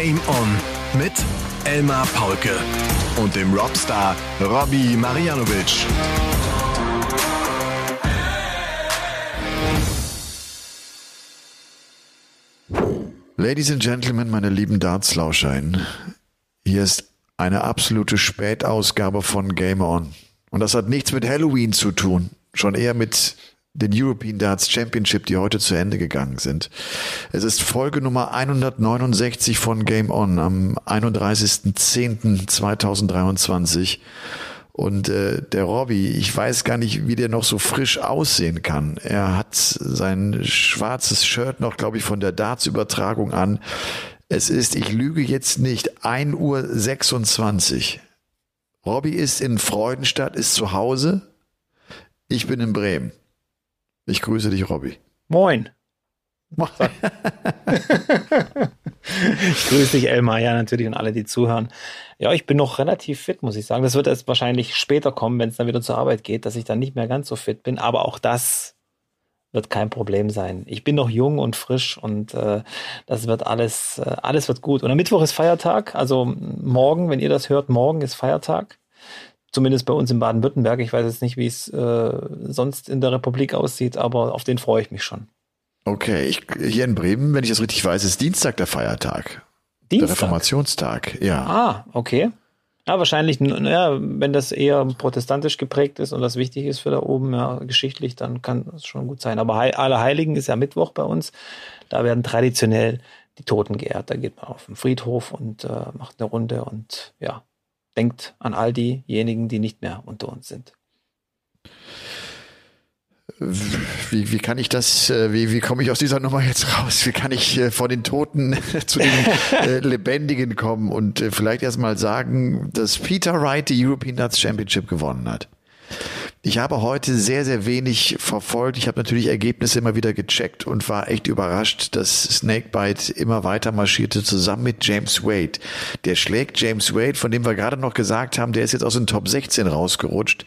Game On mit Elmar Paulke und dem Robstar Robbie Marianovic. Ladies and Gentlemen, meine lieben Dartslauschein, hier ist eine absolute Spätausgabe von Game On. Und das hat nichts mit Halloween zu tun, schon eher mit den European Darts Championship, die heute zu Ende gegangen sind. Es ist Folge Nummer 169 von Game On am 31.10.2023. Und äh, der Robby, ich weiß gar nicht, wie der noch so frisch aussehen kann. Er hat sein schwarzes Shirt noch, glaube ich, von der Darts-Übertragung an. Es ist, ich lüge jetzt nicht, 1 Uhr 26. Robby ist in Freudenstadt, ist zu Hause. Ich bin in Bremen. Ich grüße dich, Robby. Moin. ich grüße dich, Elmar, ja, natürlich und alle, die zuhören. Ja, ich bin noch relativ fit, muss ich sagen. Das wird erst wahrscheinlich später kommen, wenn es dann wieder zur Arbeit geht, dass ich dann nicht mehr ganz so fit bin. Aber auch das wird kein Problem sein. Ich bin noch jung und frisch und äh, das wird alles, äh, alles wird gut. Und am Mittwoch ist Feiertag, also morgen, wenn ihr das hört, morgen ist Feiertag zumindest bei uns in Baden-Württemberg. Ich weiß jetzt nicht, wie es äh, sonst in der Republik aussieht, aber auf den freue ich mich schon. Okay, ich, hier in Bremen, wenn ich das richtig weiß, ist Dienstag der Feiertag. Dienstag? Der Reformationstag, ja. Ah, okay. Ja, wahrscheinlich, ja, wenn das eher protestantisch geprägt ist und das wichtig ist für da oben, ja, geschichtlich, dann kann das schon gut sein. Aber He Allerheiligen ist ja Mittwoch bei uns. Da werden traditionell die Toten geehrt. Da geht man auf den Friedhof und äh, macht eine Runde und ja, denkt an all diejenigen, die nicht mehr unter uns sind. Wie, wie kann ich das, äh, wie, wie komme ich aus dieser Nummer jetzt raus? Wie kann ich äh, von den Toten zu den äh, Lebendigen kommen und vielleicht erstmal sagen, dass Peter Wright die European Darts Championship gewonnen hat? Ich habe heute sehr, sehr wenig verfolgt. Ich habe natürlich Ergebnisse immer wieder gecheckt und war echt überrascht, dass Snakebite immer weiter marschierte zusammen mit James Wade. Der schlägt James Wade, von dem wir gerade noch gesagt haben, der ist jetzt aus den Top 16 rausgerutscht.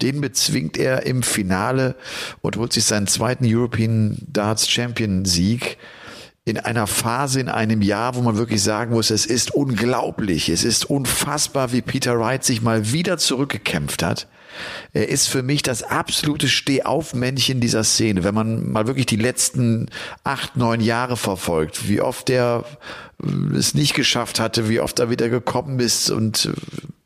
Den bezwingt er im Finale und holt sich seinen zweiten European Darts Champion Sieg in einer Phase, in einem Jahr, wo man wirklich sagen muss, es ist unglaublich, es ist unfassbar, wie Peter Wright sich mal wieder zurückgekämpft hat. Er ist für mich das absolute Stehaufmännchen dieser Szene. Wenn man mal wirklich die letzten acht, neun Jahre verfolgt, wie oft er äh, es nicht geschafft hatte, wie oft er wieder gekommen ist und äh,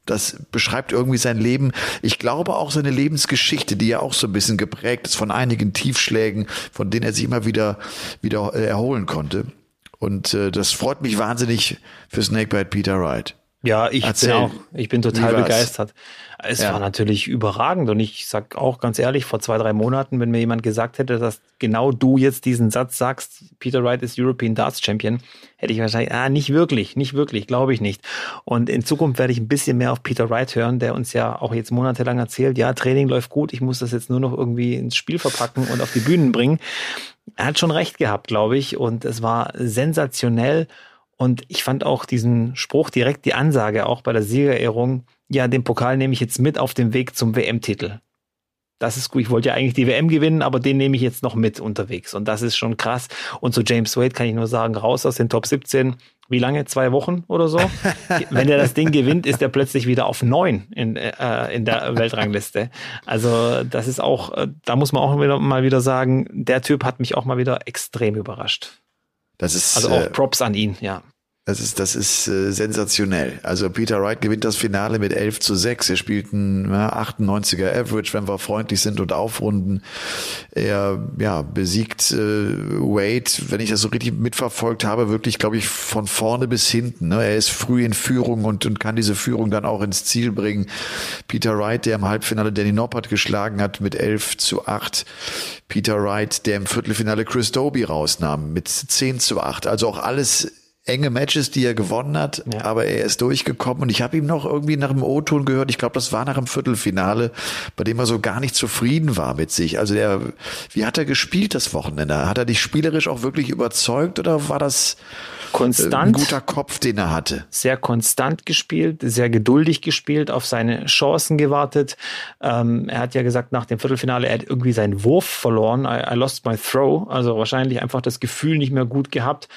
das beschreibt irgendwie sein Leben. Ich glaube auch seine Lebensgeschichte, die ja auch so ein bisschen geprägt ist von einigen Tiefschlägen, von denen er sich immer wieder, wieder äh, erholen konnte. Und äh, das freut mich wahnsinnig für Snakebite Peter Wright. Ja, ich Erzähl. bin auch, ich bin total begeistert. Es ja. war natürlich überragend und ich sag auch ganz ehrlich, vor zwei, drei Monaten, wenn mir jemand gesagt hätte, dass genau du jetzt diesen Satz sagst, Peter Wright ist European Darts Champion, hätte ich wahrscheinlich, ah, nicht wirklich, nicht wirklich, glaube ich nicht. Und in Zukunft werde ich ein bisschen mehr auf Peter Wright hören, der uns ja auch jetzt monatelang erzählt, ja, Training läuft gut, ich muss das jetzt nur noch irgendwie ins Spiel verpacken und auf die Bühnen bringen. Er hat schon recht gehabt, glaube ich, und es war sensationell. Und ich fand auch diesen Spruch direkt die Ansage auch bei der Siegerehrung, ja, den Pokal nehme ich jetzt mit auf dem Weg zum WM-Titel. Das ist gut. Ich wollte ja eigentlich die WM gewinnen, aber den nehme ich jetzt noch mit unterwegs. Und das ist schon krass. Und zu James Wade kann ich nur sagen, raus aus den Top 17. Wie lange? Zwei Wochen oder so? Wenn er das Ding gewinnt, ist er plötzlich wieder auf neun in, äh, in der Weltrangliste. Also das ist auch, äh, da muss man auch wieder, mal wieder sagen, der Typ hat mich auch mal wieder extrem überrascht. Das ist, also auch äh, Props an ihn, ja. Das ist, das ist äh, sensationell. Also Peter Wright gewinnt das Finale mit 11 zu 6. Er spielt ein ja, 98er Average, wenn wir freundlich sind und aufrunden. Er ja, besiegt äh, Wade, wenn ich das so richtig mitverfolgt habe, wirklich, glaube ich, von vorne bis hinten. Ne? Er ist früh in Führung und, und kann diese Führung dann auch ins Ziel bringen. Peter Wright, der im Halbfinale Danny Noppert geschlagen hat mit 11 zu 8. Peter Wright, der im Viertelfinale Chris Doby rausnahm mit 10 zu 8. Also auch alles enge Matches, die er gewonnen hat, ja. aber er ist durchgekommen und ich habe ihm noch irgendwie nach dem O-Ton gehört, ich glaube, das war nach dem Viertelfinale, bei dem er so gar nicht zufrieden war mit sich. Also der, wie hat er gespielt das Wochenende? Hat er dich spielerisch auch wirklich überzeugt oder war das konstant, ein guter Kopf, den er hatte? Sehr konstant gespielt, sehr geduldig gespielt, auf seine Chancen gewartet. Ähm, er hat ja gesagt, nach dem Viertelfinale, er hat irgendwie seinen Wurf verloren. I, I lost my throw. Also wahrscheinlich einfach das Gefühl nicht mehr gut gehabt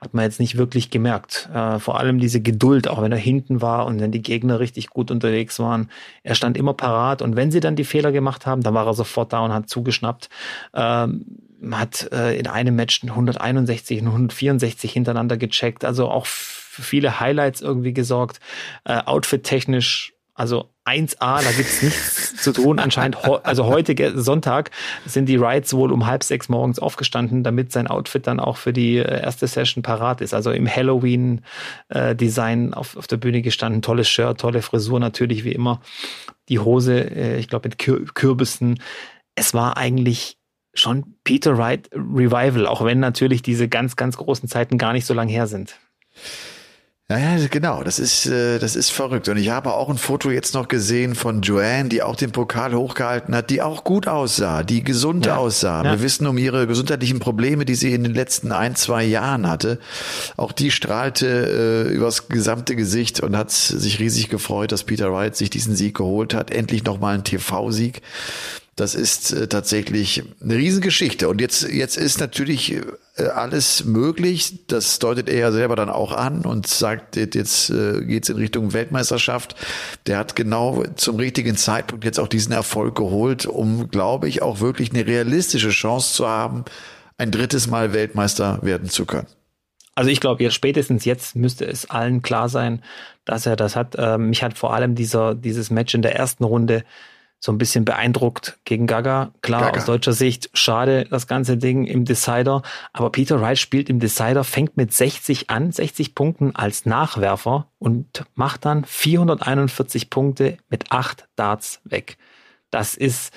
hat man jetzt nicht wirklich gemerkt. Äh, vor allem diese Geduld, auch wenn er hinten war und wenn die Gegner richtig gut unterwegs waren. Er stand immer parat und wenn sie dann die Fehler gemacht haben, dann war er sofort da und hat zugeschnappt. Ähm, hat äh, in einem Match 161 und 164 hintereinander gecheckt, also auch viele Highlights irgendwie gesorgt. Äh, Outfit-technisch also 1A, da gibt's nichts zu tun. Anscheinend, also heute Sonntag sind die Rides wohl um halb sechs morgens aufgestanden, damit sein Outfit dann auch für die äh, erste Session parat ist. Also im Halloween-Design auf, auf der Bühne gestanden. Tolles Shirt, tolle Frisur natürlich wie immer. Die Hose, äh, ich glaube mit Kürbissen. Es war eigentlich schon Peter Wright Revival, auch wenn natürlich diese ganz, ganz großen Zeiten gar nicht so lang her sind. Naja, genau, das ist, äh, das ist verrückt. Und ich habe auch ein Foto jetzt noch gesehen von Joanne, die auch den Pokal hochgehalten hat, die auch gut aussah, die gesund ja. aussah. Ja. Wir wissen um ihre gesundheitlichen Probleme, die sie in den letzten ein, zwei Jahren hatte. Auch die strahlte äh, übers gesamte Gesicht und hat sich riesig gefreut, dass Peter Wright sich diesen Sieg geholt hat. Endlich nochmal ein TV-Sieg. Das ist äh, tatsächlich eine Riesengeschichte. Und jetzt, jetzt ist natürlich äh, alles möglich. Das deutet er ja selber dann auch an und sagt, jetzt äh, geht's in Richtung Weltmeisterschaft. Der hat genau zum richtigen Zeitpunkt jetzt auch diesen Erfolg geholt, um, glaube ich, auch wirklich eine realistische Chance zu haben, ein drittes Mal Weltmeister werden zu können. Also ich glaube, jetzt spätestens jetzt müsste es allen klar sein, dass er das hat. Ähm, mich hat vor allem dieser, dieses Match in der ersten Runde so ein bisschen beeindruckt gegen Gaga. Klar, Gaga. aus deutscher Sicht, schade das ganze Ding im Decider. Aber Peter Wright spielt im Decider, fängt mit 60 an, 60 Punkten als Nachwerfer und macht dann 441 Punkte mit acht Darts weg. Das ist,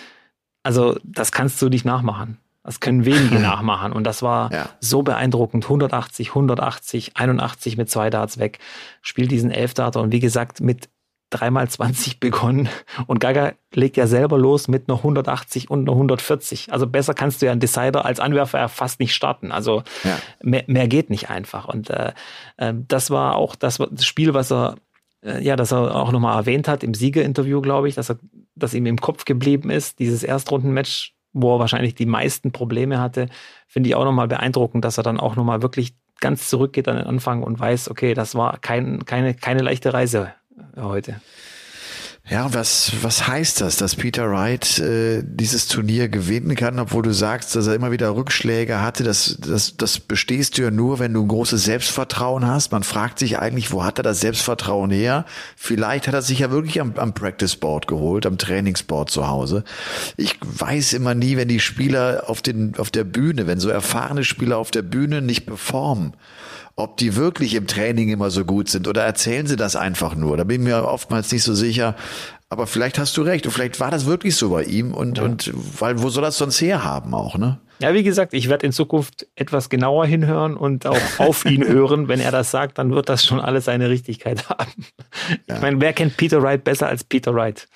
also, das kannst du nicht nachmachen. Das können wenige nachmachen. Und das war ja. so beeindruckend. 180, 180, 81 mit zwei Darts weg. Spielt diesen Elfdarter und wie gesagt, mit dreimal 20 begonnen und Gaga legt ja selber los mit einer 180 und einer 140. Also besser kannst du ja einen Decider als Anwerfer ja fast nicht starten. Also ja. mehr, mehr geht nicht einfach. Und äh, äh, das war auch das, das Spiel, was er äh, ja, dass er auch nochmal erwähnt hat im Siegerinterview, glaube ich, dass er, dass ihm im Kopf geblieben ist, dieses Erstrundenmatch, wo er wahrscheinlich die meisten Probleme hatte, finde ich auch nochmal beeindruckend, dass er dann auch nochmal wirklich ganz zurückgeht an den Anfang und weiß, okay, das war kein, keine, keine leichte Reise heute. Ja, was, was heißt das, dass Peter Wright äh, dieses Turnier gewinnen kann, obwohl du sagst, dass er immer wieder Rückschläge hatte? Das, das, das bestehst du ja nur, wenn du ein großes Selbstvertrauen hast. Man fragt sich eigentlich, wo hat er das Selbstvertrauen her? Vielleicht hat er sich ja wirklich am, am Practice Board geholt, am Trainingsboard zu Hause. Ich weiß immer nie, wenn die Spieler auf, den, auf der Bühne, wenn so erfahrene Spieler auf der Bühne nicht performen, ob die wirklich im Training immer so gut sind oder erzählen sie das einfach nur. Da bin ich mir oftmals nicht so sicher. Aber vielleicht hast du recht und vielleicht war das wirklich so bei ihm und, ja. und weil wo soll das sonst herhaben auch, ne? Ja, wie gesagt, ich werde in Zukunft etwas genauer hinhören und auch auf ihn hören. Wenn er das sagt, dann wird das schon alles seine Richtigkeit haben. Ja. Ich meine, wer kennt Peter Wright besser als Peter Wright?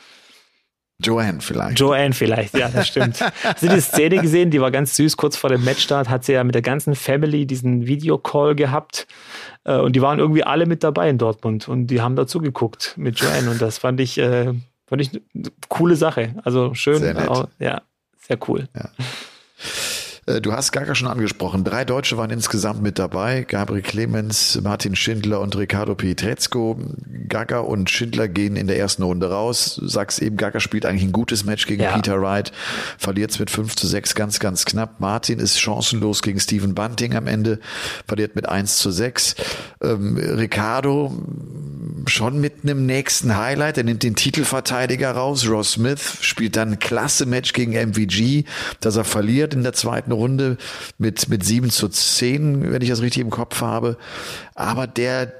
Joanne vielleicht. Joanne vielleicht, ja, das stimmt. Hast du die Szene gesehen? Die war ganz süß. Kurz vor dem Matchstart hat sie ja mit der ganzen Family diesen Videocall gehabt. Äh, und die waren irgendwie alle mit dabei in Dortmund. Und die haben dazu geguckt mit Joanne. Und das fand ich, äh, fand ich eine coole Sache. Also schön. Sehr nett. ja, sehr cool. Ja. Äh, du hast Gaga schon angesprochen. Drei Deutsche waren insgesamt mit dabei. Gabriel Clemens, Martin Schindler und Ricardo Pietrezco. Gaga und Schindler gehen in der ersten Runde raus. Du sagst eben, Gaga spielt eigentlich ein gutes Match gegen ja. Peter Wright. Verliert es mit 5 zu 6 ganz, ganz knapp. Martin ist chancenlos gegen Stephen Bunting am Ende. Verliert mit 1 zu 6. Ähm, Ricardo schon mit einem nächsten Highlight. Er nimmt den Titelverteidiger raus. Ross Smith spielt dann ein klasse Match gegen MVG, dass er verliert in der zweiten Runde mit, mit 7 zu 10, wenn ich das richtig im Kopf habe. Aber der,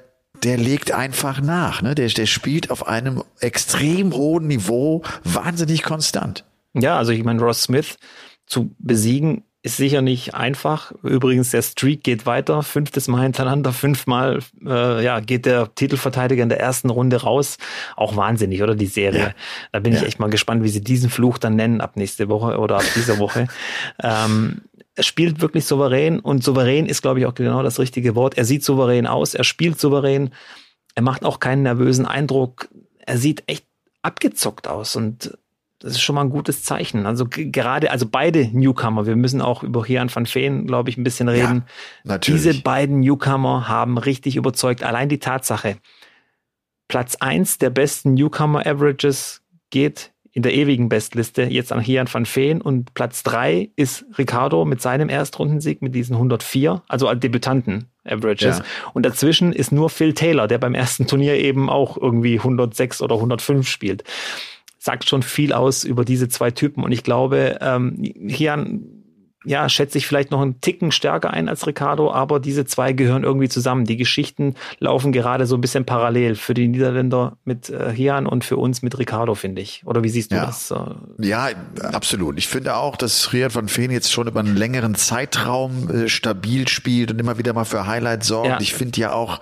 der legt einfach nach. Ne? Der, der spielt auf einem extrem hohen Niveau, wahnsinnig konstant. Ja, also ich meine, Ross Smith zu besiegen ist sicher nicht einfach. Übrigens, der Streak geht weiter. Fünftes Mal hintereinander, fünfmal äh, ja, geht der Titelverteidiger in der ersten Runde raus. Auch wahnsinnig, oder die Serie. Ja. Da bin ja. ich echt mal gespannt, wie sie diesen Fluch dann nennen ab nächste Woche oder ab dieser Woche. ähm, er spielt wirklich souverän und souverän ist, glaube ich, auch genau das richtige Wort. Er sieht souverän aus, er spielt souverän, er macht auch keinen nervösen Eindruck. Er sieht echt abgezockt aus und das ist schon mal ein gutes Zeichen. Also gerade, also beide Newcomer, wir müssen auch über Hian van Veen, glaube ich, ein bisschen reden. Ja, natürlich. Diese beiden Newcomer haben richtig überzeugt. Allein die Tatsache, Platz eins der besten Newcomer-Averages geht in der ewigen Bestliste jetzt an Hian van Veen und Platz drei ist Ricardo mit seinem Erstrundensieg mit diesen 104, also Debütanten Averages. Ja. Und dazwischen ist nur Phil Taylor, der beim ersten Turnier eben auch irgendwie 106 oder 105 spielt. Sagt schon viel aus über diese zwei Typen. Und ich glaube, ähm, Hian ja, schätze ich vielleicht noch einen Ticken stärker ein als Ricardo, aber diese zwei gehören irgendwie zusammen. Die Geschichten laufen gerade so ein bisschen parallel für die Niederländer mit äh, Hian und für uns mit Ricardo, finde ich. Oder wie siehst du ja. das? Ja, absolut. Ich finde auch, dass Rian van Veen jetzt schon über einen längeren Zeitraum äh, stabil spielt und immer wieder mal für Highlights sorgt. Ja. Ich finde ja auch,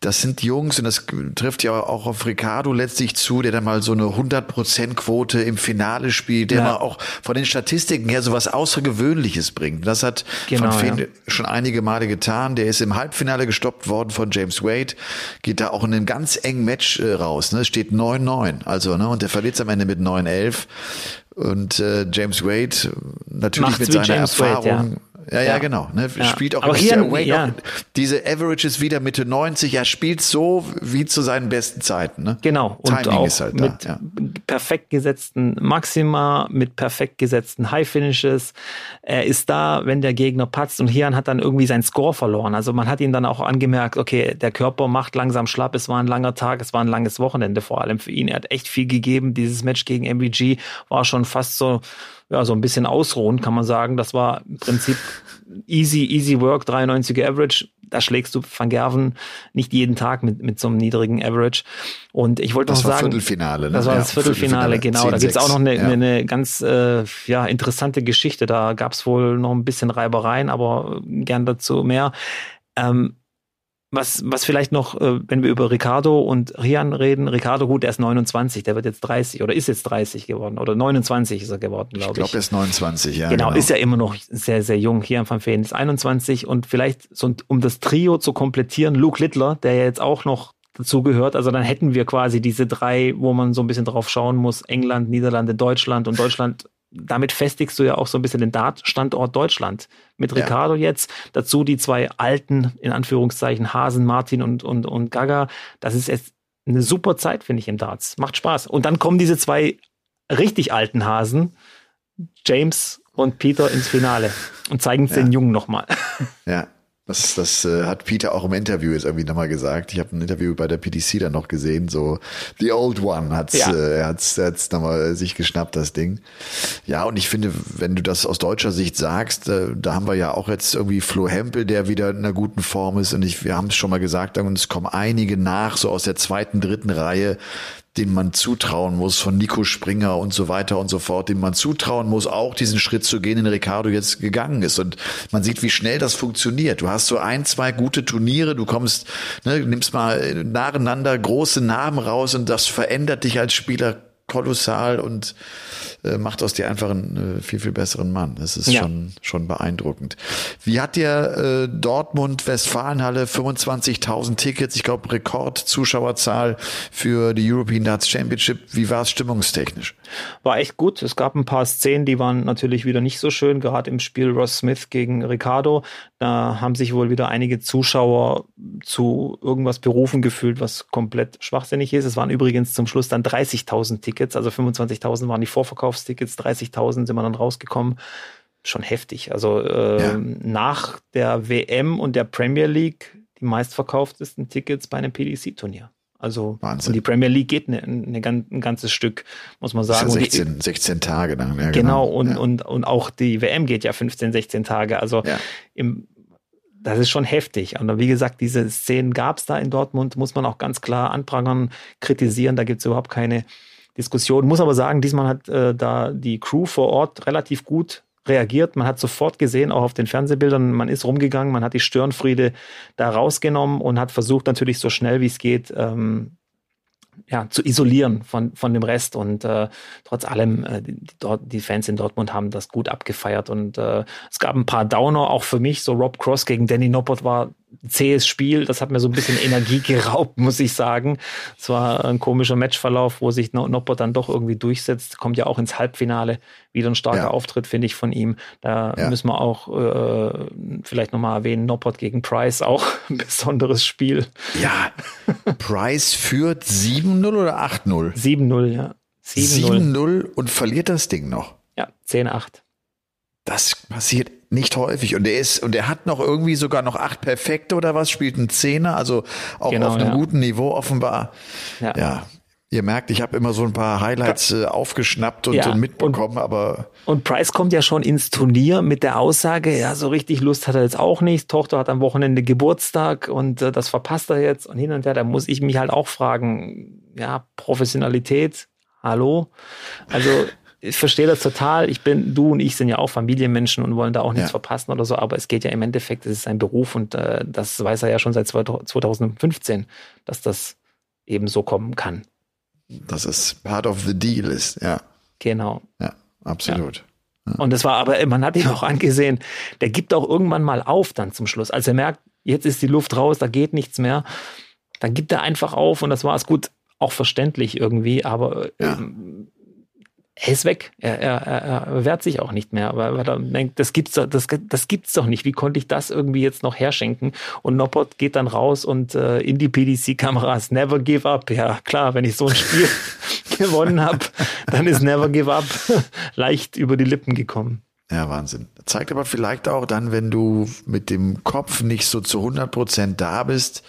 das sind Jungs und das trifft ja auch auf Ricardo letztlich zu, der dann mal so eine 100% Quote im Finale spielt, der ja. mal auch von den Statistiken her so was Außergewöhnliches bringt. Das hat genau, Van Feen ja. schon einige Male getan. Der ist im Halbfinale gestoppt worden von James Wade, geht da auch in einem ganz engen Match äh, raus. Ne? Steht 9-9, also ne? und der verliert am Ende mit 9-11. Und äh, James Wade natürlich Macht's mit seiner James Erfahrung. Wade, ja ja, ja, genau. Ne? Ja. Spielt auch, Aber hier, Wade ja. diese Averages wieder Mitte 90. Er spielt so wie zu seinen besten Zeiten. Ne? Genau. Und Timing auch ist halt mit da, perfekt gesetzten Maxima, mit perfekt gesetzten High Finishes. Er ist da, wenn der Gegner patzt und Hian hat dann irgendwie seinen Score verloren. Also man hat ihn dann auch angemerkt, okay, der Körper macht langsam schlapp. Es war ein langer Tag, es war ein langes Wochenende vor allem für ihn. Er hat echt viel gegeben. Dieses Match gegen MVG war schon fast so ja, so ein bisschen ausruhen, kann man sagen. Das war im Prinzip easy, easy work, 93er Average. Da schlägst du Van Gerven nicht jeden Tag mit, mit so einem niedrigen Average. Und ich wollte noch sagen. Das war Viertelfinale, ne? Das war das Viertelfinale, Viertelfinale genau. 10, da gibt's auch noch eine, ja. eine, eine ganz äh, ja, interessante Geschichte. Da gab's wohl noch ein bisschen Reibereien, aber gern dazu mehr. Ähm, was, was vielleicht noch, äh, wenn wir über Ricardo und Rian reden, Ricardo, gut, der ist 29, der wird jetzt 30 oder ist jetzt 30 geworden oder 29 ist er geworden, glaube ich. Ich glaube, er ist 29, ja. Genau, genau, ist ja immer noch sehr, sehr jung. Rian van Veen ist 21 und vielleicht, so, um das Trio zu komplettieren, Luke Littler, der ja jetzt auch noch dazu gehört. Also dann hätten wir quasi diese drei, wo man so ein bisschen drauf schauen muss. England, Niederlande, Deutschland und Deutschland damit festigst du ja auch so ein bisschen den Dartstandort Deutschland. Mit Ricardo ja. jetzt, dazu die zwei alten, in Anführungszeichen, Hasen, Martin und, und, und Gaga. Das ist jetzt eine super Zeit, finde ich, im Darts. Macht Spaß. Und dann kommen diese zwei richtig alten Hasen, James und Peter, ins Finale und zeigen es ja. den Jungen nochmal. Ja, das, das äh, hat Peter auch im Interview jetzt irgendwie nochmal gesagt. Ich habe ein Interview bei der PDC dann noch gesehen, so The Old One hat's, ja. äh, er hat's, er hat's nochmal sich geschnappt, das Ding. Ja, und ich finde, wenn du das aus deutscher Sicht sagst, äh, da haben wir ja auch jetzt irgendwie Flo Hempel, der wieder in einer guten Form ist. Und ich, wir haben es schon mal gesagt, uns kommen einige nach, so aus der zweiten, dritten Reihe, den man zutrauen muss, von Nico Springer und so weiter und so fort, den man zutrauen muss, auch diesen Schritt zu gehen, den Ricardo jetzt gegangen ist. Und man sieht, wie schnell das funktioniert. Du hast so ein, zwei gute Turniere, du kommst, ne, nimmst mal nacheinander große Namen raus und das verändert dich als Spieler kolossal und äh, macht aus dir einfach einen äh, viel, viel besseren Mann. Das ist ja. schon, schon beeindruckend. Wie hat dir äh, Dortmund, Westfalenhalle, 25.000 Tickets, ich glaube Rekordzuschauerzahl für die European Darts Championship. Wie war es stimmungstechnisch? War echt gut. Es gab ein paar Szenen, die waren natürlich wieder nicht so schön, gerade im Spiel Ross Smith gegen Ricardo. Da haben sich wohl wieder einige Zuschauer zu irgendwas berufen gefühlt, was komplett schwachsinnig ist. Es waren übrigens zum Schluss dann 30.000 Tickets, also 25.000 waren die Vorverkauf Verkaufstickets, 30.000 sind wir dann rausgekommen. Schon heftig. Also äh, ja. nach der WM und der Premier League die meistverkauftesten Tickets bei einem PDC-Turnier. Also Wahnsinn. Und die Premier League geht eine, eine, ein ganzes Stück, muss man sagen. Ja 16, die, 16 Tage dann. Ja, genau, genau. Und, ja. und, und auch die WM geht ja 15, 16 Tage. Also ja. im, das ist schon heftig. Und wie gesagt, diese Szenen gab es da in Dortmund, muss man auch ganz klar anprangern, kritisieren. Da gibt es überhaupt keine Diskussion. Muss aber sagen, diesmal hat äh, da die Crew vor Ort relativ gut reagiert. Man hat sofort gesehen, auch auf den Fernsehbildern, man ist rumgegangen, man hat die Störenfriede da rausgenommen und hat versucht natürlich so schnell wie es geht, ähm, ja, zu isolieren von, von dem Rest. Und äh, trotz allem, äh, die, die Fans in Dortmund haben das gut abgefeiert. Und äh, es gab ein paar Downer, auch für mich. So Rob Cross gegen Danny Noppert war zähes Spiel. Das hat mir so ein bisschen Energie geraubt, muss ich sagen. Es war ein komischer Matchverlauf, wo sich Noppert dann doch irgendwie durchsetzt. Kommt ja auch ins Halbfinale. Wieder ein starker ja. Auftritt, finde ich, von ihm. Da ja. müssen wir auch äh, vielleicht nochmal erwähnen, Noppert gegen Price, auch ein besonderes Spiel. Ja, Price führt 7-0 oder 8-0? 7-0, ja. 7-0 und verliert das Ding noch. Ja, 10-8. Das passiert nicht häufig. Und er ist, und er hat noch irgendwie sogar noch acht Perfekte oder was, spielt ein Zehner, also auch genau, auf einem ja. guten Niveau offenbar. Ja. ja. Ihr merkt, ich habe immer so ein paar Highlights äh, aufgeschnappt und, ja, und mitbekommen, und, aber. Und Price kommt ja schon ins Turnier mit der Aussage, ja, so richtig Lust hat er jetzt auch nicht. Tochter hat am Wochenende Geburtstag und äh, das verpasst er jetzt und hin und her. Da muss ich mich halt auch fragen, ja, Professionalität, hallo? Also ich verstehe das total. Ich bin, du und ich sind ja auch Familienmenschen und wollen da auch nichts ja. verpassen oder so, aber es geht ja im Endeffekt, es ist sein Beruf und äh, das weiß er ja schon seit 2015, dass das eben so kommen kann. Dass es part of the deal ist, ja. Genau. Ja, absolut. Ja. Und es war aber, man hat ihn auch angesehen, der gibt auch irgendwann mal auf dann zum Schluss. Als er merkt, jetzt ist die Luft raus, da geht nichts mehr, dann gibt er einfach auf und das war es gut, auch verständlich irgendwie, aber ja. ähm, er ist weg. Er, er, er wehrt sich auch nicht mehr. Aber weil er denkt, das gibt's doch, das, das gibt's doch nicht. Wie konnte ich das irgendwie jetzt noch herschenken? Und Noppert geht dann raus und äh, in die PDC-Kameras Never Give Up. Ja, klar, wenn ich so ein Spiel gewonnen habe, dann ist Never Give Up leicht über die Lippen gekommen. Ja, Wahnsinn. Zeigt aber vielleicht auch dann, wenn du mit dem Kopf nicht so zu 100 Prozent da bist,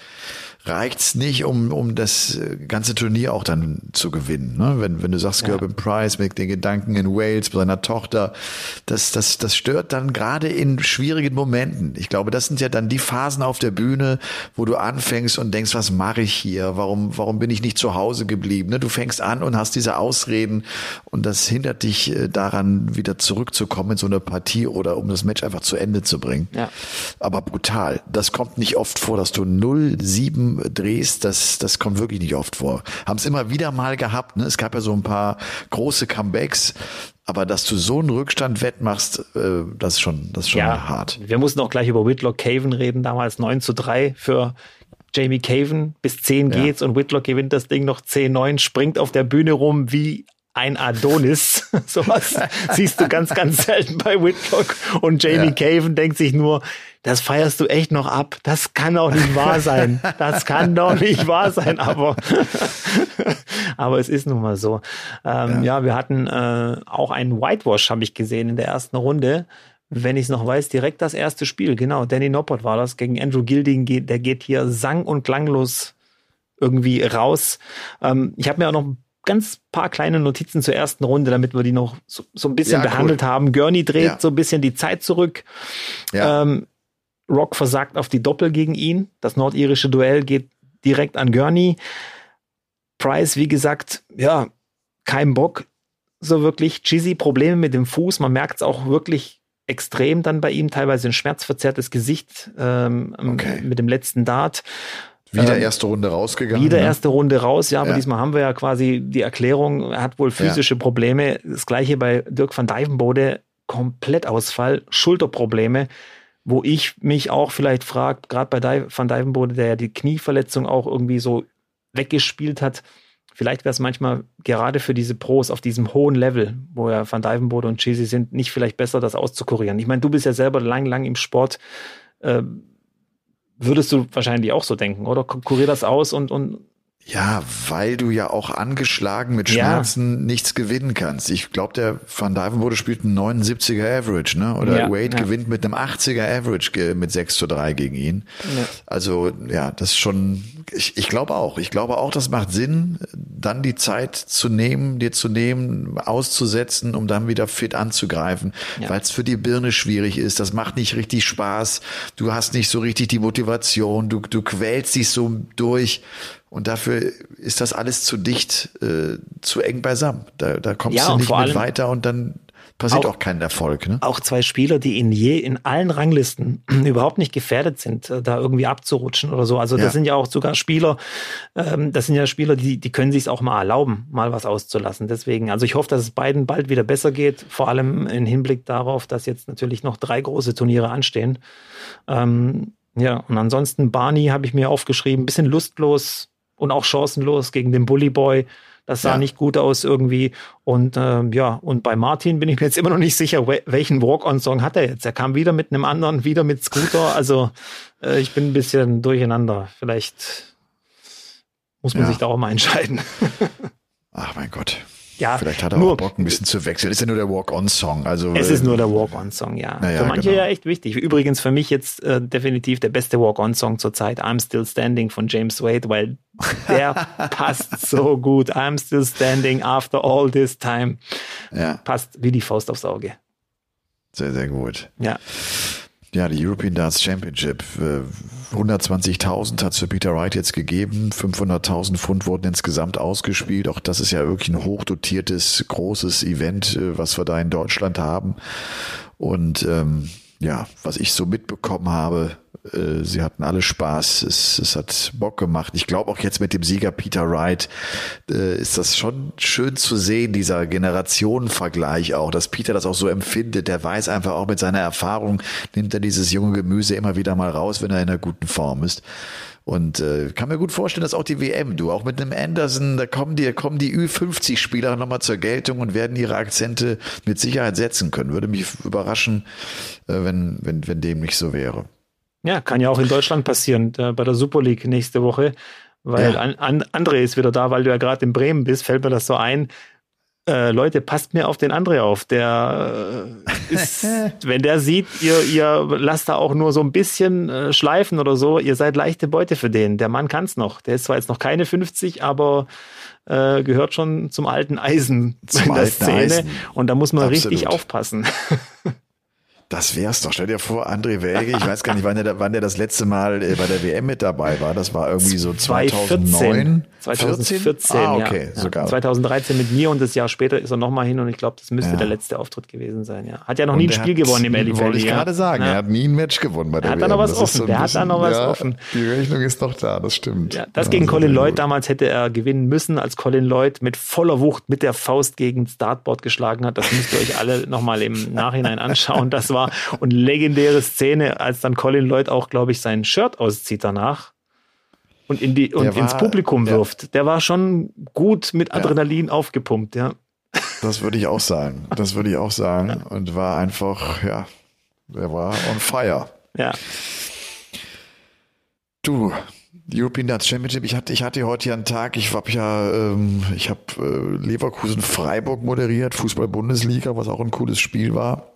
reicht's nicht, um, um das ganze Turnier auch dann zu gewinnen. Ne? Wenn, wenn du sagst, ja. Gerben Price mit den Gedanken in Wales bei seiner Tochter, das, das, das stört dann gerade in schwierigen Momenten. Ich glaube, das sind ja dann die Phasen auf der Bühne, wo du anfängst und denkst, was mache ich hier? Warum, warum bin ich nicht zu Hause geblieben? Ne? Du fängst an und hast diese Ausreden und das hindert dich äh, daran, wieder zurückzukommen in so eine Partie oder um das Match einfach zu Ende zu bringen. Ja. Aber brutal. Das kommt nicht oft vor, dass du 0-7 drehst, das, das kommt wirklich nicht oft vor. Haben es immer wieder mal gehabt. Ne? Es gab ja so ein paar große Comebacks. Aber dass du so einen Rückstand wettmachst, äh, das ist schon, das ist schon ja, hart. Wir mussten auch gleich über Whitlock Caven reden, damals 9 zu 3 für Jamie Caven. Bis 10 ja. geht's und Whitlock gewinnt das Ding noch 10-9, springt auf der Bühne rum wie ein Adonis. Sowas siehst du ganz, ganz selten bei Whitlock. Und Jamie ja. Caven denkt sich nur, das feierst du echt noch ab. Das kann doch nicht wahr sein. Das kann doch nicht wahr sein. Aber, aber es ist nun mal so. Ähm, ja. ja. wir hatten äh, auch einen Whitewash, habe ich gesehen, in der ersten Runde. Wenn ich es noch weiß, direkt das erste Spiel. Genau, Danny Noppert war das gegen Andrew Gilding. Der geht hier sang- und klanglos irgendwie raus. Ähm, ich habe mir auch noch ganz paar kleine Notizen zur ersten Runde, damit wir die noch so, so ein bisschen ja, behandelt cool. haben. Gurney dreht ja. so ein bisschen die Zeit zurück. Ja. Ähm, Rock versagt auf die Doppel gegen ihn. Das nordirische Duell geht direkt an Gurney. Price, wie gesagt, ja, kein Bock so wirklich. Chizzy Probleme mit dem Fuß. Man merkt es auch wirklich extrem dann bei ihm. Teilweise ein schmerzverzerrtes Gesicht ähm, okay. mit dem letzten Dart. Wieder ähm, erste Runde rausgegangen. Wieder ne? erste Runde raus, ja, aber ja. diesmal haben wir ja quasi die Erklärung, er hat wohl physische ja. Probleme. Das gleiche bei Dirk van Dijvenbode, Komplettausfall, Schulterprobleme, wo ich mich auch vielleicht frage, gerade bei Van Dijvenbode, der ja die Knieverletzung auch irgendwie so weggespielt hat, vielleicht wäre es manchmal gerade für diese Pros auf diesem hohen Level, wo ja Van Dijvenbode und Cheesy sind, nicht vielleicht besser, das auszukurieren. Ich meine, du bist ja selber lang, lang im Sport. Äh, Würdest du wahrscheinlich auch so denken, oder? Kurier das aus und, und ja, weil du ja auch angeschlagen mit Schmerzen ja. nichts gewinnen kannst. Ich glaube, der Van Dijvenbode spielt einen 79er Average, ne? Oder ja, Wade ja. gewinnt mit einem 80er Average mit 6 zu 3 gegen ihn. Also, ja, das ist schon, ich, ich glaube auch. Ich glaube auch, das macht Sinn, dann die Zeit zu nehmen, dir zu nehmen, auszusetzen, um dann wieder fit anzugreifen, weil es für die Birne schwierig ist. Das macht nicht richtig Spaß. Du hast nicht so richtig die Motivation. Du, du quälst dich so durch. Und dafür ist das alles zu dicht, äh, zu eng beisammen. Da, da kommst ja, du nicht mit weiter und dann passiert auch, auch kein Erfolg. Ne? Auch zwei Spieler, die in je in allen Ranglisten überhaupt nicht gefährdet sind, äh, da irgendwie abzurutschen oder so. Also ja. das sind ja auch sogar Spieler, ähm, das sind ja Spieler, die die können sich auch mal erlauben, mal was auszulassen. Deswegen, also ich hoffe, dass es beiden bald wieder besser geht, vor allem im Hinblick darauf, dass jetzt natürlich noch drei große Turniere anstehen. Ähm, Ja, und ansonsten Barney habe ich mir aufgeschrieben, bisschen lustlos und auch chancenlos gegen den Bully Boy. Das sah ja. nicht gut aus irgendwie. Und ähm, ja, und bei Martin bin ich mir jetzt immer noch nicht sicher, welchen Walk-on-Song hat er jetzt. Er kam wieder mit einem anderen, wieder mit Scooter. Also äh, ich bin ein bisschen durcheinander. Vielleicht muss man ja. sich da auch mal entscheiden. Ach mein Gott. Ja, Vielleicht hat er nur, auch Bock, ein bisschen zu wechseln. Ist ja nur der Walk-on-Song. Also, es ist nur der Walk-on-Song, ja. ja. Für manche genau. ja echt wichtig. Übrigens für mich jetzt äh, definitiv der beste Walk-on-Song zurzeit, I'm Still Standing von James Wade, weil der passt so gut. I'm Still Standing after all this time. Ja. Passt wie die Faust aufs Auge. Sehr, sehr gut. Ja. Ja, die European Darts Championship. 120.000 hat für Peter Wright jetzt gegeben. 500.000 Pfund wurden insgesamt ausgespielt. Auch das ist ja wirklich ein hochdotiertes, großes Event, äh, was wir da in Deutschland haben. Und ähm, ja, was ich so mitbekommen habe, äh, sie hatten alle Spaß. Es, es hat Bock gemacht. Ich glaube auch jetzt mit dem Sieger Peter Wright äh, ist das schon schön zu sehen, dieser Generationenvergleich auch, dass Peter das auch so empfindet. Der weiß einfach auch mit seiner Erfahrung, nimmt er dieses junge Gemüse immer wieder mal raus, wenn er in einer guten Form ist. Und äh, kann mir gut vorstellen, dass auch die WM, du, auch mit einem Anderson, da kommen die, kommen die Ü50-Spieler nochmal zur Geltung und werden ihre Akzente mit Sicherheit setzen können. Würde mich überraschen, äh, wenn, wenn, wenn dem nicht so wäre. Ja, kann ja auch in Deutschland passieren, da, bei der Super League nächste Woche, weil ja. an, an, André ist wieder da, weil du ja gerade in Bremen bist, fällt mir das so ein. Äh, Leute, passt mir auf den André auf. Der äh, ist, wenn der sieht, ihr, ihr lasst da auch nur so ein bisschen äh, schleifen oder so, ihr seid leichte Beute für den. Der Mann kann's noch. Der ist zwar jetzt noch keine 50, aber äh, gehört schon zum alten Eisen zum in der Szene. Eisen. Und da muss man Absolut. richtig aufpassen. Das wär's doch. Stell dir vor, André Welge, ich weiß gar nicht, wann der, wann der das letzte Mal äh, bei der WM mit dabei war. Das war irgendwie so 2009. 2014. Ah, okay, ja. sogar. 2013 mit mir und das Jahr später ist er nochmal hin und ich glaube, das müsste ja. der letzte Auftritt gewesen sein. Ja. Hat ja noch und nie ein Spiel gewonnen im Ellie Wollte ich gerade sagen, er hat nie ein Match gewonnen bei der er WM. Hat da noch was offen. So der hat da noch was offen. Die Rechnung ist doch da, das stimmt. Ja, das gegen Colin Lloyd damals hätte er gewinnen müssen, als Colin Lloyd mit voller Wucht mit der Faust gegen Startboard geschlagen hat. Das müsst ihr euch alle nochmal im Nachhinein anschauen. Das war und legendäre Szene, als dann Colin Lloyd auch, glaube ich, sein Shirt auszieht danach und, in die, und war, ins Publikum wirft. Ja. Der war schon gut mit Adrenalin ja. aufgepumpt, ja. Das würde ich auch sagen. Das würde ich auch sagen. Und war einfach, ja, der war on fire. Ja. Du, European Darts Championship, ich hatte, ich hatte heute ja einen Tag, ich habe ja, ähm, ich habe äh, Leverkusen Freiburg moderiert, Fußball-Bundesliga, was auch ein cooles Spiel war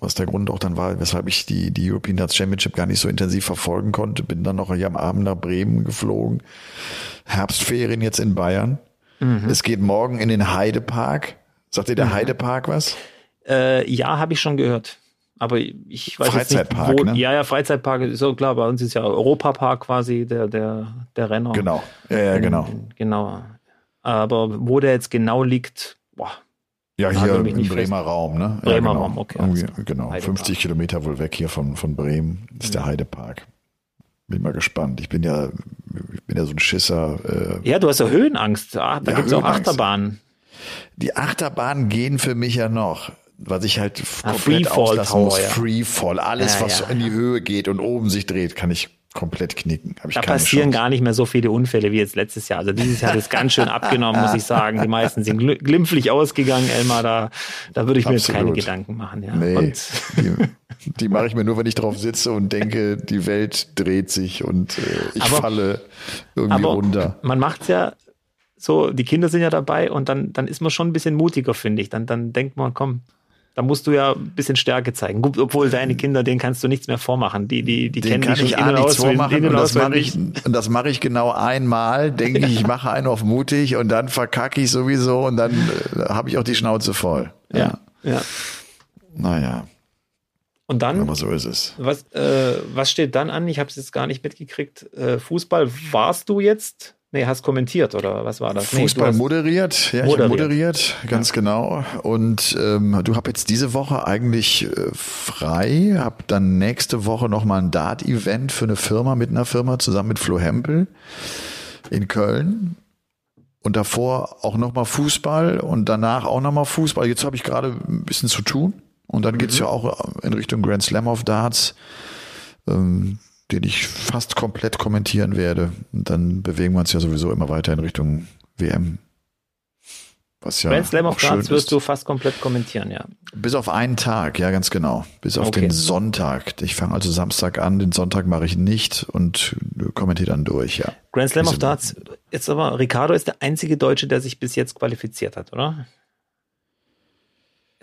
was der Grund auch dann war, weshalb ich die, die European Darts Championship gar nicht so intensiv verfolgen konnte. Bin dann noch hier am Abend nach Bremen geflogen. Herbstferien jetzt in Bayern. Mhm. Es geht morgen in den Heidepark. Sagt dir der mhm. Heidepark was? Äh, ja, habe ich schon gehört. Aber ich weiß Freizeitpark, nicht, wo, ne? Ja, ja, Freizeitpark ist so klar. Bei uns ist ja Europapark quasi der, der, der Renner. Genau. Ja, ja, genau. genau. Aber wo der jetzt genau liegt, boah, ja, hier im Bremer fest. Raum, ne? Bremer ja, genau. Raum, okay. genau, 50 Kilometer wohl weg hier von, von Bremen ist der Heidepark. Bin mal gespannt. Ich bin ja, ich bin ja so ein Schisser. Äh, ja, du hast ja Höhenangst. Ah, da ja, gibt es auch Achterbahnen. Die Achterbahnen gehen für mich ja noch. Was ich halt ah, komplett Freefall auslassen muss. Freefall. Alles, ja, was ja. in die Höhe geht und oben sich dreht, kann ich komplett knicken. da passieren Chance. gar nicht mehr so viele Unfälle wie jetzt letztes Jahr. Also dieses Jahr hat es ganz schön abgenommen, muss ich sagen. Die meisten sind glimpflich ausgegangen, Elmar. Da, da würde ich mir Absolut. jetzt keine Gedanken machen. Ja. Nee, die, die mache ich mir nur, wenn ich drauf sitze und denke, die Welt dreht sich und äh, ich aber, falle irgendwie runter. Man macht's ja so, die Kinder sind ja dabei und dann, dann ist man schon ein bisschen mutiger, finde ich. Dann, dann denkt man, komm, da musst du ja ein bisschen Stärke zeigen. Obwohl deine Kinder, denen kannst du nichts mehr vormachen. Die, die, die den kennen dich schon innen aus. Vormachen, und das mache ich, und das mache ich genau einmal. Denke ich, ich mache einen auf mutig und dann verkacke ich sowieso und dann äh, habe ich auch die Schnauze voll. Ja, ja. Naja. Und dann, aber so ist es. Was, äh, was steht dann an? Ich habe es jetzt gar nicht mitgekriegt. Äh, Fußball warst du jetzt? Nee, hast kommentiert oder was war das? Fußball nee, moderiert, ja, moderiert. ich moderiert, ganz ja. genau. Und ähm, du hab jetzt diese Woche eigentlich äh, frei, hab dann nächste Woche nochmal ein Dart-Event für eine Firma mit einer Firma zusammen mit Flo Hempel in Köln. Und davor auch nochmal Fußball und danach auch nochmal Fußball. Jetzt habe ich gerade ein bisschen zu tun. Und dann geht's mhm. ja auch in Richtung Grand Slam of Darts. Ähm, den ich fast komplett kommentieren werde. Und dann bewegen wir uns ja sowieso immer weiter in Richtung WM. Was ja Grand Slam of Darts wirst du fast komplett kommentieren, ja. Bis auf einen Tag, ja, ganz genau. Bis auf okay. den Sonntag. Ich fange also Samstag an, den Sonntag mache ich nicht und kommentiere dann durch, ja. Grand Slam Diese of Darts, jetzt aber, Ricardo ist der einzige Deutsche, der sich bis jetzt qualifiziert hat, oder?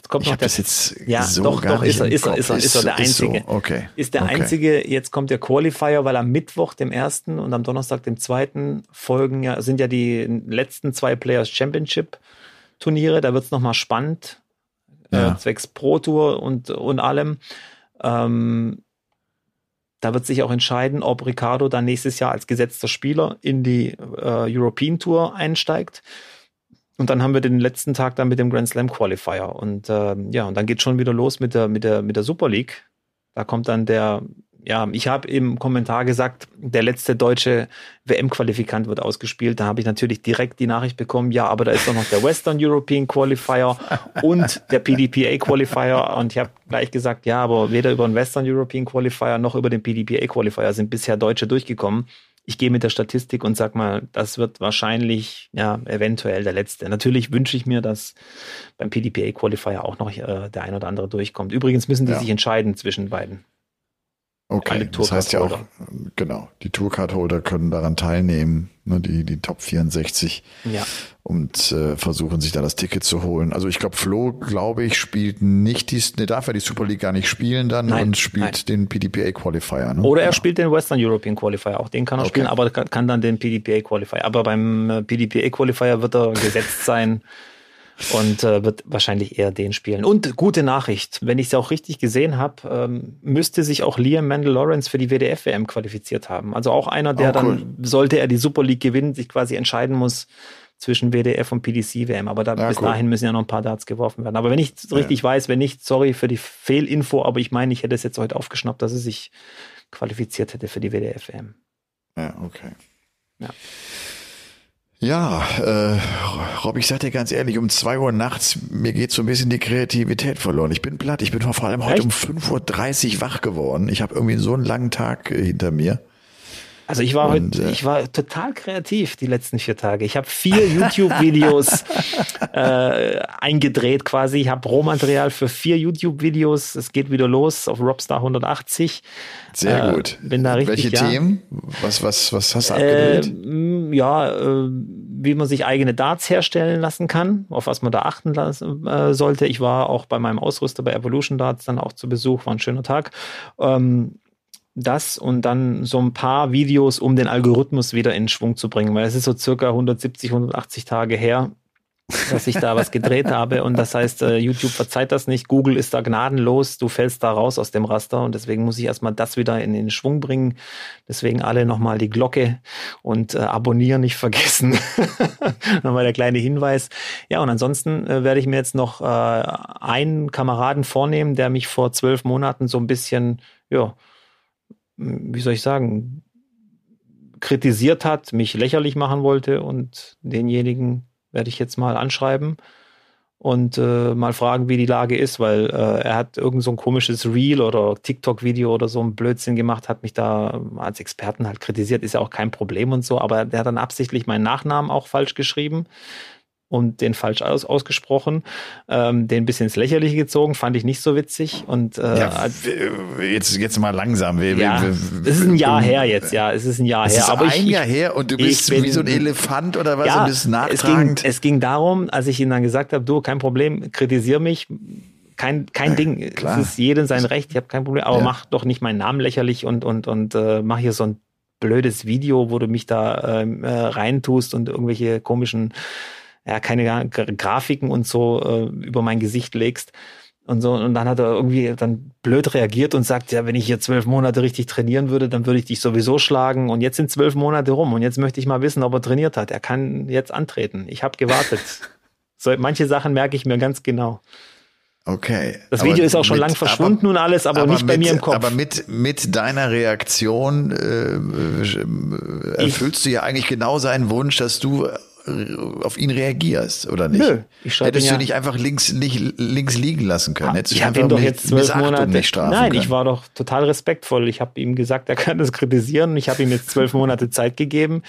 Jetzt kommt ich noch der, das jetzt ja, so doch, doch, ist er, ist er, ist er, ist er der Einzige. Ist, so. okay. ist der okay. Einzige, jetzt kommt der Qualifier, weil am Mittwoch, dem ersten und am Donnerstag, dem zweiten folgen ja, sind ja die letzten zwei Players Championship Turniere. Da wird es nochmal spannend, äh, ja. äh, zwecks Pro Tour und, und allem. Ähm, da wird sich auch entscheiden, ob Ricardo dann nächstes Jahr als gesetzter Spieler in die äh, European Tour einsteigt. Und dann haben wir den letzten Tag dann mit dem Grand Slam Qualifier. Und äh, ja, und dann geht schon wieder los mit der, mit der, mit der Super League. Da kommt dann der ja, ich habe im Kommentar gesagt, der letzte deutsche WM-Qualifikant wird ausgespielt. Da habe ich natürlich direkt die Nachricht bekommen, ja, aber da ist doch noch der Western European Qualifier und der PDPA Qualifier. Und ich habe gleich gesagt, ja, aber weder über den Western European Qualifier noch über den PDPA Qualifier sind bisher Deutsche durchgekommen. Ich gehe mit der Statistik und sag mal, das wird wahrscheinlich, ja, eventuell der letzte. Natürlich wünsche ich mir, dass beim PDPA Qualifier auch noch äh, der ein oder andere durchkommt. Übrigens müssen die ja. sich entscheiden zwischen beiden. Okay, das heißt ja auch, genau, die Tourcard-Holder können daran teilnehmen, ne, die, die Top 64, ja. und äh, versuchen sich da das Ticket zu holen. Also ich glaube, Flo, glaube ich, spielt nicht die, ne, darf er die Super League gar nicht spielen dann nein, und spielt nein. den PDPA Qualifier. Ne? Oder er ja. spielt den Western European Qualifier, auch den kann er okay. spielen, aber kann, dann den PDPA Qualifier. Aber beim äh, PDPA Qualifier wird er gesetzt sein und äh, wird wahrscheinlich eher den spielen. Und gute Nachricht, wenn ich es auch richtig gesehen habe, ähm, müsste sich auch Liam Mandel Lawrence für die WDF-WM qualifiziert haben. Also auch einer, der oh, cool. dann, sollte er die Super League gewinnen, sich quasi entscheiden muss zwischen WDF und PDC-WM. Aber da, ja, bis cool. dahin müssen ja noch ein paar Darts geworfen werden. Aber wenn ich es richtig weiß, wenn nicht, sorry für die Fehlinfo, aber ich meine, ich hätte es jetzt heute aufgeschnappt, dass er sich qualifiziert hätte für die WDF-WM. Ja, okay. Ja. Ja, äh, Rob, ich sag dir ganz ehrlich, um zwei Uhr nachts, mir geht so ein bisschen die Kreativität verloren. Ich bin platt. Ich bin vor allem heute Echt? um 5.30 Uhr wach geworden. Ich habe irgendwie so einen langen Tag hinter mir. Also ich war und, heute, äh, ich war total kreativ die letzten vier Tage. Ich habe vier YouTube-Videos äh, eingedreht quasi. Ich habe Rohmaterial für vier YouTube-Videos. Es geht wieder los auf Robstar 180. Sehr äh, gut. Bin da richtig, Welche ja. Themen? Was, was, was hast du abgedreht? Äh, ja, wie man sich eigene Darts herstellen lassen kann, auf was man da achten lassen, äh, sollte. Ich war auch bei meinem Ausrüster bei Evolution Darts dann auch zu Besuch, war ein schöner Tag. Ähm, das und dann so ein paar Videos, um den Algorithmus wieder in Schwung zu bringen, weil es ist so circa 170, 180 Tage her, dass ich da was gedreht habe und das heißt, äh, YouTube verzeiht das nicht, Google ist da gnadenlos, du fällst da raus aus dem Raster und deswegen muss ich erstmal das wieder in den Schwung bringen. Deswegen alle nochmal die Glocke und äh, abonnieren nicht vergessen. nochmal der kleine Hinweis. Ja, und ansonsten äh, werde ich mir jetzt noch äh, einen Kameraden vornehmen, der mich vor zwölf Monaten so ein bisschen, ja, wie soll ich sagen, kritisiert hat, mich lächerlich machen wollte und denjenigen werde ich jetzt mal anschreiben und äh, mal fragen, wie die Lage ist, weil äh, er hat irgend so ein komisches Reel oder TikTok-Video oder so ein Blödsinn gemacht, hat mich da als Experten halt kritisiert, ist ja auch kein Problem und so, aber der hat dann absichtlich meinen Nachnamen auch falsch geschrieben und den falsch aus, ausgesprochen, ähm, den ein bisschen ins Lächerliche gezogen, fand ich nicht so witzig. Und äh, ja, jetzt jetzt mal langsam. Wir, ja, wir, wir, es ist ein Jahr her jetzt, ja, es ist ein Jahr es her. Ist aber ein ich, Jahr her und du bist bin, wie so ein Elefant oder was? Ja, und bist nachtragend. Es ging, es ging darum, als ich ihm dann gesagt habe, du, kein Problem, kritisier mich. Kein, kein ja, Ding. Klar. Es ist jedem sein Recht, ich habe kein Problem, aber ja. mach doch nicht meinen Namen lächerlich und, und, und äh, mach hier so ein blödes Video, wo du mich da ähm, äh, reintust und irgendwelche komischen ja, keine Grafiken und so äh, über mein Gesicht legst. Und so, und dann hat er irgendwie dann blöd reagiert und sagt, ja, wenn ich hier zwölf Monate richtig trainieren würde, dann würde ich dich sowieso schlagen. Und jetzt sind zwölf Monate rum und jetzt möchte ich mal wissen, ob er trainiert hat. Er kann jetzt antreten. Ich habe gewartet. so, manche Sachen merke ich mir ganz genau. Okay. Das Video ist auch schon lang verschwunden aber, und alles, aber, aber nicht mit, bei mir im Kopf. Aber mit, mit deiner Reaktion äh, erfüllst ich, du ja eigentlich genau seinen Wunsch, dass du auf ihn reagierst, oder nicht? Nö, ich Hättest du ja, nicht einfach links, nicht, links liegen lassen können? Hättest ich habe ihn doch jetzt zwölf Monate nicht strafen Nein, können. ich war doch total respektvoll. Ich habe ihm gesagt, er kann das kritisieren. Ich habe ihm jetzt zwölf Monate Zeit gegeben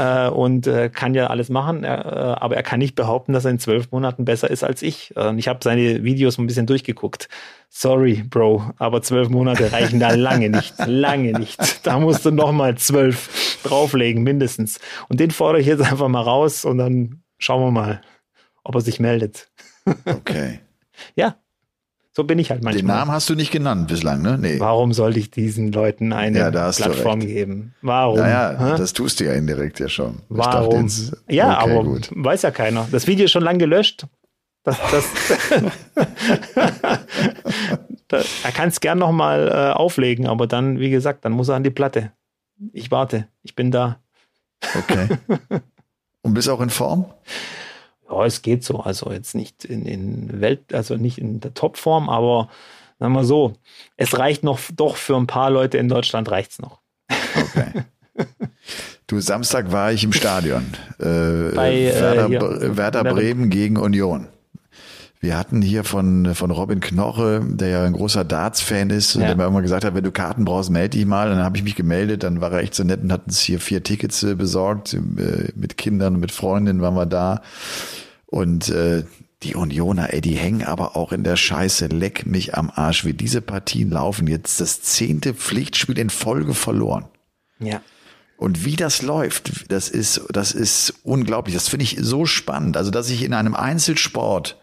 äh, und äh, kann ja alles machen, äh, aber er kann nicht behaupten, dass er in zwölf Monaten besser ist als ich. Äh, ich habe seine Videos ein bisschen durchgeguckt. Sorry, Bro, aber zwölf Monate reichen da lange nicht, lange nicht. Da musst du noch mal zwölf drauflegen, mindestens. Und den fordere ich jetzt einfach mal raus und dann schauen wir mal, ob er sich meldet. Okay. ja, so bin ich halt manchmal. Den Namen hast du nicht genannt bislang, ne? Nee. Warum sollte ich diesen Leuten eine ja, Plattform geben? Warum? Naja, Hä? das tust du ja indirekt ja schon. Warum? Jetzt, ja, okay, aber gut. weiß ja keiner. Das Video ist schon lange gelöscht. Das, das, das, er kann es gern nochmal äh, auflegen, aber dann, wie gesagt, dann muss er an die Platte. Ich warte, ich bin da. Okay. Und bist auch in Form? Ja, es geht so. Also jetzt nicht in, in Welt, also nicht in der Topform, aber sagen wir so, es reicht noch doch für ein paar Leute in Deutschland reicht's noch. Okay. Du, Samstag war ich im Stadion. Äh, Bei, äh, Werder, Werder Bremen gegen Union. Wir hatten hier von, von Robin Knoche, der ja ein großer Darts-Fan ist, ja. der mir immer gesagt hat, wenn du Karten brauchst, melde dich mal. Und dann habe ich mich gemeldet, dann war er echt so nett und hat uns hier vier Tickets äh, besorgt. Äh, mit Kindern und mit Freundinnen waren wir da. Und äh, die Unioner, ey, die hängen aber auch in der Scheiße. Leck mich am Arsch, wie diese Partien laufen. Jetzt das zehnte Pflichtspiel in Folge verloren. Ja. Und wie das läuft, das ist, das ist unglaublich. Das finde ich so spannend. Also, dass ich in einem Einzelsport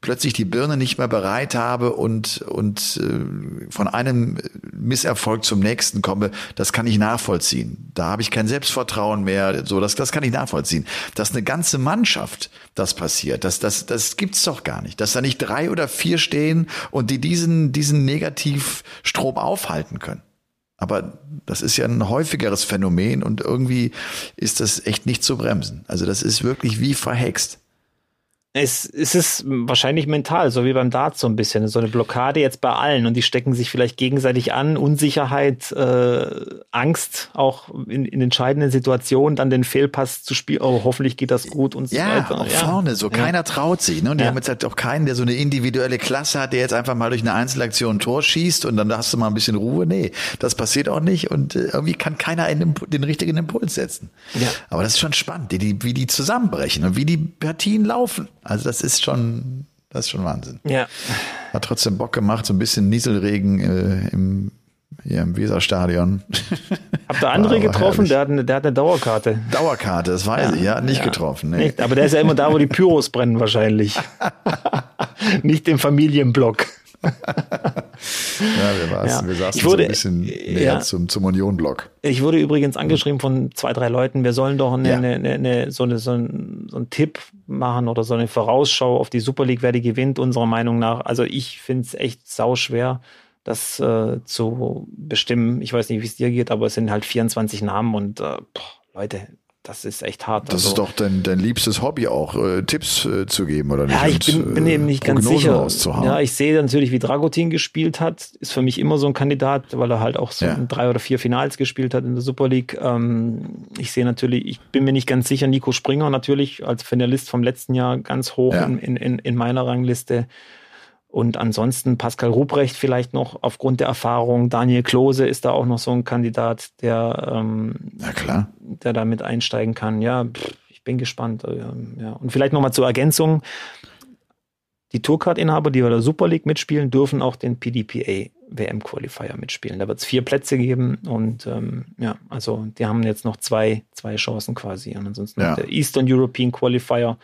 plötzlich die Birne nicht mehr bereit habe und, und äh, von einem Misserfolg zum nächsten komme, das kann ich nachvollziehen. Da habe ich kein Selbstvertrauen mehr. So, das, das kann ich nachvollziehen. Dass eine ganze Mannschaft das passiert, das, das, das gibt's doch gar nicht. Dass da nicht drei oder vier stehen und die diesen, diesen Negativstrom aufhalten können. Aber das ist ja ein häufigeres Phänomen und irgendwie ist das echt nicht zu bremsen. Also das ist wirklich wie verhext. Es, es ist wahrscheinlich mental, so wie beim Dart so ein bisschen. So eine Blockade jetzt bei allen und die stecken sich vielleicht gegenseitig an. Unsicherheit, äh, Angst, auch in, in entscheidenden Situationen dann den Fehlpass zu spielen. Oh, hoffentlich geht das gut und so ja, weiter. Auch ja, vorne, so ja. keiner traut sich. Ne? Und die ja. haben jetzt halt auch keinen, der so eine individuelle Klasse hat, der jetzt einfach mal durch eine Einzelaktion ein Tor schießt und dann hast du mal ein bisschen Ruhe. Nee, das passiert auch nicht und äh, irgendwie kann keiner einen, den richtigen Impuls setzen. Ja. Aber das ist schon spannend, die, wie die zusammenbrechen und wie die Partien laufen. Also das ist schon, das ist schon Wahnsinn. Ja. Hat trotzdem Bock gemacht, so ein bisschen Nieselregen äh, im, hier im Weserstadion. Habt ihr andere getroffen? Der hat, eine, der hat eine Dauerkarte. Dauerkarte, das weiß ja, ich, ja, nicht ja. getroffen. Nee. Nicht, aber der ist ja immer da, wo die Pyros brennen wahrscheinlich. nicht im Familienblock ja, wir, ja. wir saßen wurde, so ein bisschen näher ja, zum, zum Union-Block. Ich wurde übrigens angeschrieben von zwei, drei Leuten, wir sollen doch eine, ja. eine, eine, so, eine, so, ein, so einen Tipp machen oder so eine Vorausschau auf die Super League, wer die gewinnt, unserer Meinung nach. Also ich finde es echt sauschwer, das äh, zu bestimmen. Ich weiß nicht, wie es dir geht, aber es sind halt 24 Namen und äh, boah, Leute, das ist echt hart. Das also, ist doch dein, dein liebstes Hobby auch, äh, Tipps äh, zu geben, oder nicht? Ja, ich bin, bin eben nicht ganz sicher. Ja, ich sehe natürlich, wie Dragutin gespielt hat. Ist für mich immer so ein Kandidat, weil er halt auch so ja. drei oder vier Finals gespielt hat in der Super League. Ähm, ich sehe natürlich, ich bin mir nicht ganz sicher, Nico Springer natürlich als Finalist vom letzten Jahr ganz hoch ja. in, in, in meiner Rangliste. Und ansonsten Pascal Ruprecht vielleicht noch aufgrund der Erfahrung. Daniel Klose ist da auch noch so ein Kandidat, der, ähm, ja, klar. der da mit einsteigen kann. Ja, pff, ich bin gespannt. Äh, ja. Und vielleicht nochmal zur Ergänzung. Die Tourcard-Inhaber, die bei der Super League mitspielen, dürfen auch den PDPA WM-Qualifier mitspielen. Da wird es vier Plätze geben und ähm, ja, also die haben jetzt noch zwei, zwei Chancen quasi. Und ansonsten ja. der Eastern European Qualifier,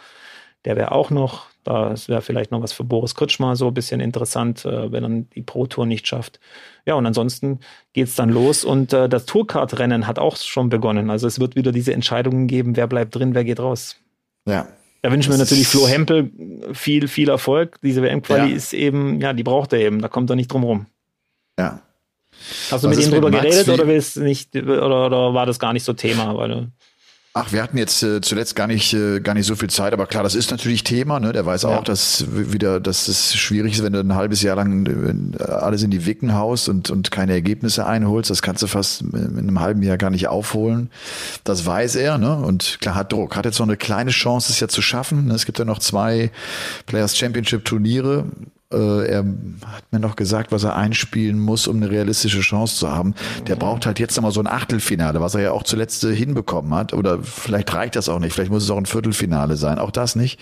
der wäre auch noch, das wäre vielleicht noch was für Boris Kutschmer, so ein bisschen interessant, äh, wenn er die Pro-Tour nicht schafft. Ja, und ansonsten geht's dann los und äh, das Tourcard-Rennen hat auch schon begonnen. Also es wird wieder diese Entscheidungen geben, wer bleibt drin, wer geht raus. Ja. Da wünschen wir natürlich Flo Hempel viel, viel Erfolg. Diese WM-Quali ja. ist eben, ja, die braucht er eben, da kommt er nicht drum rum. Ja. Hast du was mit ihm drüber geredet oder willst nicht, oder, oder war das gar nicht so Thema? Weil, Ach, wir hatten jetzt äh, zuletzt gar nicht äh, gar nicht so viel Zeit, aber klar, das ist natürlich Thema. Ne? Der weiß ja. auch, dass wieder, dass es schwierig ist, wenn du ein halbes Jahr lang äh, alles in die Wicken haust und und keine Ergebnisse einholst. Das kannst du fast in einem halben Jahr gar nicht aufholen. Das weiß er, ne? Und klar hat Druck. Hat jetzt noch eine kleine Chance, es ja zu schaffen. Ne? Es gibt ja noch zwei Players Championship Turniere äh, er hat mir noch gesagt, was er einspielen muss, um eine realistische Chance zu haben. Der braucht halt jetzt nochmal so ein Achtelfinale, was er ja auch zuletzt äh, hinbekommen hat. Oder vielleicht reicht das auch nicht. Vielleicht muss es auch ein Viertelfinale sein. Auch das nicht.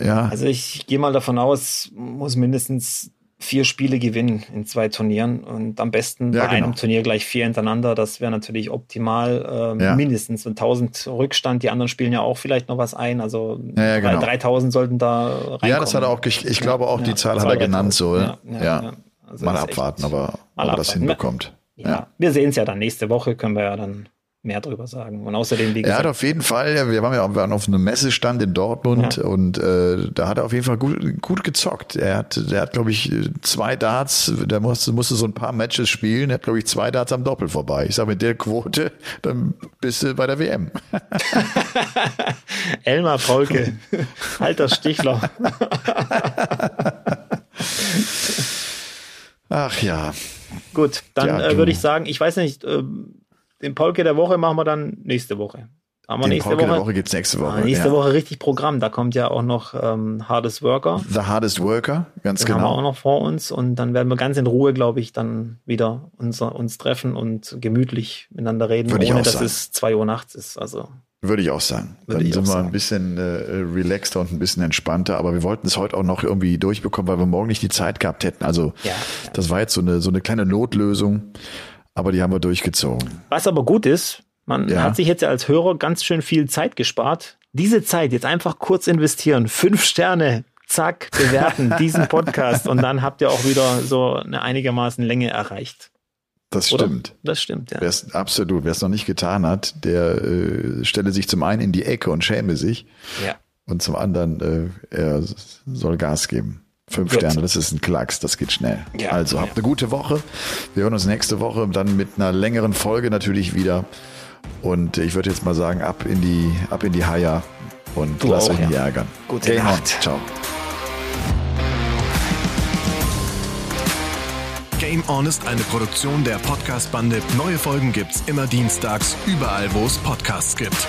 Ja. Also ich gehe mal davon aus, muss mindestens vier Spiele gewinnen in zwei Turnieren und am besten ja, bei genau. einem Turnier gleich vier hintereinander. Das wäre natürlich optimal, äh, ja. mindestens 1000 Rückstand. Die anderen spielen ja auch vielleicht noch was ein. Also ja, genau. 3000 sollten da reinkommen. Ja, das hat er auch, ich, ich glaube auch, die Zahl hat er genannt so. Ja, also mal abwarten, aber ob er das hinbekommt. Ja, wir sehen es ja dann nächste Woche, können wir ja dann mehr drüber sagen. Und außerdem, wie gesagt. Er hat auf jeden Fall, wir waren ja waren auf einem Messestand in Dortmund ja. und äh, da hat er auf jeden Fall gut, gut gezockt. Er hat, der hat, glaube ich, zwei Darts, der musste, musste so ein paar Matches spielen, er hat, glaube ich, zwei Darts am Doppel vorbei. Ich sage, mit der Quote, dann bist du bei der WM. Elmar Paulke, alter Stichler. Ach ja. Gut, dann ja, äh, würde ich sagen, ich weiß nicht, äh, den Polke der Woche machen wir dann nächste Woche. Haben wir den nächste Polke Woche, der Woche gibt's nächste Woche. Ah, nächste ja. Woche richtig Programm. Da kommt ja auch noch ähm, Hardest Worker. The Hardest Worker, ganz den genau. Haben wir auch noch vor uns und dann werden wir ganz in Ruhe, glaube ich, dann wieder unser, uns treffen und gemütlich miteinander reden, Würde ohne dass sagen. es zwei Uhr nachts ist. Also würde ich auch sagen. Würde Dann sind wir sagen. ein bisschen äh, relaxter und ein bisschen entspannter. Aber wir wollten es heute auch noch irgendwie durchbekommen, weil wir morgen nicht die Zeit gehabt hätten. Also ja, ja. das war jetzt so eine, so eine kleine Notlösung. Aber die haben wir durchgezogen. Was aber gut ist, man ja. hat sich jetzt ja als Hörer ganz schön viel Zeit gespart. Diese Zeit jetzt einfach kurz investieren. Fünf Sterne, zack, bewerten diesen Podcast und dann habt ihr auch wieder so eine einigermaßen Länge erreicht. Das stimmt. Oder? Das stimmt, ja. Wer's, absolut. Wer es noch nicht getan hat, der äh, stelle sich zum einen in die Ecke und schäme sich. Ja. Und zum anderen, äh, er soll Gas geben. Fünf Gut. Sterne, das ist ein Klacks, das geht schnell. Ja, also habt ja. eine gute Woche. Wir hören uns nächste Woche dann mit einer längeren Folge natürlich wieder. Und ich würde jetzt mal sagen, ab in die, ab in die Haia und du lasst euch nicht ja. ärgern. Gute Game Nacht. On. Ciao. Game On ist eine Produktion der Podcast-Bande. Neue Folgen gibt's immer dienstags, überall, wo es Podcasts gibt.